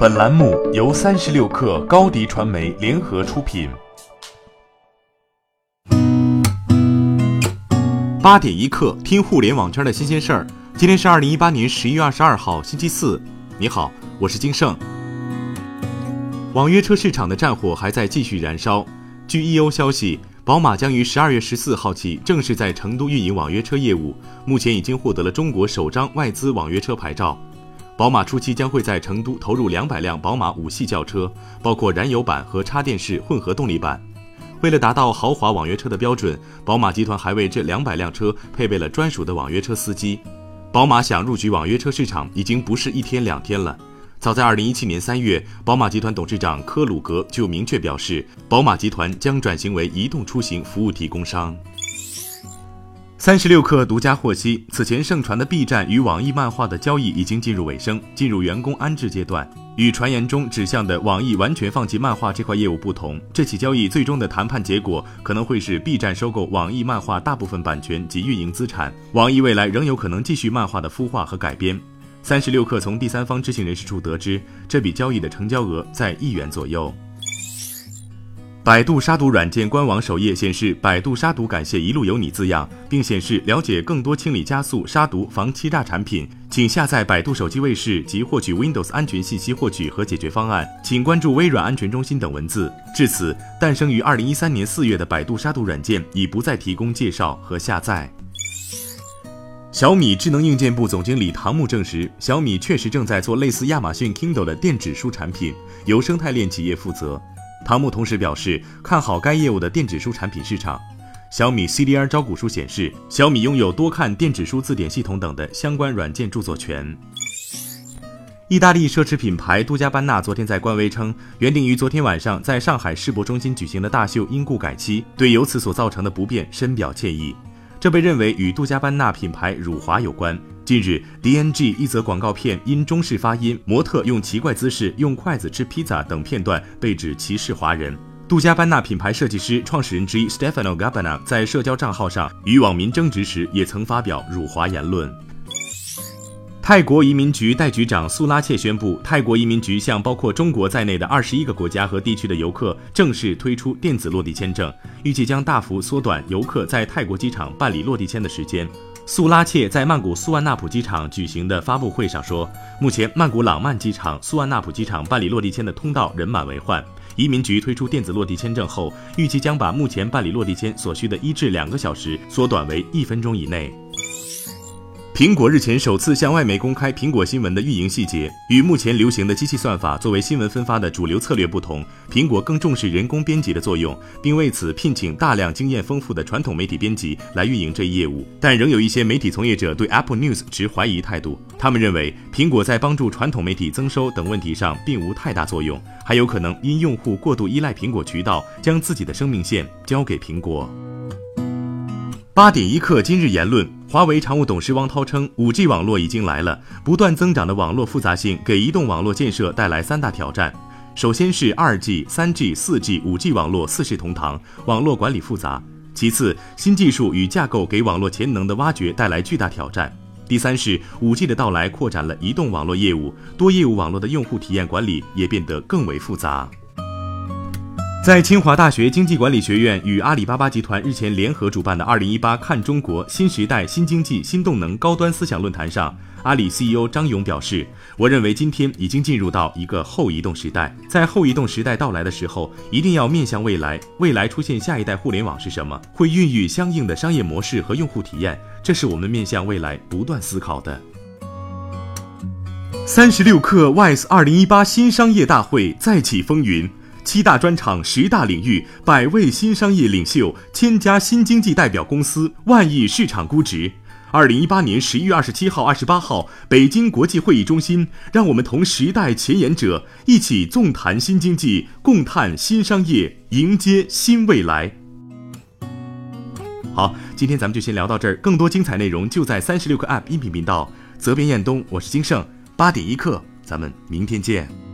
本栏目由三十六氪高低传媒联合出品。八点一刻，听互联网圈的新鲜事儿。今天是二零一八年十一月二十二号，星期四。你好，我是金盛。网约车市场的战火还在继续燃烧。据 E.O 消息，宝马将于十二月十四号起正式在成都运营网约车业务，目前已经获得了中国首张外资网约车牌照。宝马初期将会在成都投入两百辆宝马五系轿车，包括燃油版和插电式混合动力版。为了达到豪华网约车的标准，宝马集团还为这两百辆车配备了专属的网约车司机。宝马想入局网约车市场已经不是一天两天了。早在二零一七年三月，宝马集团董事长科鲁格就明确表示，宝马集团将转型为移动出行服务提供商。三十六氪独家获悉，此前盛传的 B 站与网易漫画的交易已经进入尾声，进入员工安置阶段。与传言中指向的网易完全放弃漫画这块业务不同，这起交易最终的谈判结果可能会是 B 站收购网易漫画大部分版权及运营资产，网易未来仍有可能继续漫画的孵化和改编。三十六氪从第三方知情人士处得知，这笔交易的成交额在亿元左右。百度杀毒软件官网首页显示“百度杀毒感谢一路有你”字样，并显示了解更多清理加速杀毒防欺诈产品，请下载百度手机卫士及获取 Windows 安全信息获取和解决方案，请关注微软安全中心等文字。至此，诞生于二零一三年四月的百度杀毒软件已不再提供介绍和下载。小米智能硬件部总经理唐木证实，小米确实正在做类似亚马逊 Kindle 的电子书产品，由生态链企业负责。唐木同时表示，看好该业务的电子书产品市场。小米 CDR 招股书显示，小米拥有多看电子书字典系统等的相关软件著作权。意大利奢侈品牌杜嘉班纳昨天在官微称，原定于昨天晚上在上海世博中心举行的大秀因故改期，对由此所造成的不便深表歉意。这被认为与杜嘉班纳品牌辱华有关。近日，DNG 一则广告片因中式发音、模特用奇怪姿势用筷子吃披萨等片段被指歧视华人。杜嘉班纳品牌设计师、创始人之一 Stefano Gabbana 在社交账号上与网民争执时，也曾发表辱华言论。泰国移民局代局长苏拉切宣布，泰国移民局向包括中国在内的二十一个国家和地区的游客正式推出电子落地签证，预计将大幅缩短游客在泰国机场办理落地签的时间。苏拉切在曼谷苏万纳普机场举行的发布会上说，目前曼谷朗曼机场、苏万纳普机场办理落地签的通道人满为患。移民局推出电子落地签证后，预计将把目前办理落地签所需的一至两个小时缩短为一分钟以内。苹果日前首次向外媒公开苹果新闻的运营细节。与目前流行的机器算法作为新闻分发的主流策略不同，苹果更重视人工编辑的作用，并为此聘请大量经验丰富的传统媒体编辑来运营这一业务。但仍有一些媒体从业者对 Apple News 持怀疑态度，他们认为苹果在帮助传统媒体增收等问题上并无太大作用，还有可能因用户过度依赖苹果渠道，将自己的生命线交给苹果。八点一刻，今日言论。华为常务董事汪涛称，五 G 网络已经来了，不断增长的网络复杂性给移动网络建设带来三大挑战。首先是二 G、三 G、四 G、五 G 网络四世同堂，网络管理复杂；其次，新技术与架构给网络潜能的挖掘带来巨大挑战；第三是五 G 的到来扩展了移动网络业务，多业务网络的用户体验管理也变得更为复杂。在清华大学经济管理学院与阿里巴巴集团日前联合主办的“二零一八看中国新时代新经济新动能高端思想论坛”上，阿里 CEO 张勇表示：“我认为今天已经进入到一个后移动时代，在后移动时代到来的时候，一定要面向未来。未来出现下一代互联网是什么？会孕育相应的商业模式和用户体验，这是我们面向未来不断思考的。”三十六氪 WISE 二零一八新商业大会再起风云。七大专场，十大领域，百位新商业领袖，千家新经济代表公司，万亿市场估值。二零一八年十一月二十七号、二十八号，北京国际会议中心，让我们同时代前沿者一起纵谈新经济，共探新商业，迎接新未来。好，今天咱们就先聊到这儿，更多精彩内容就在三十六课 App 音频频道。责编：彦东，我是金盛，八点一刻，咱们明天见。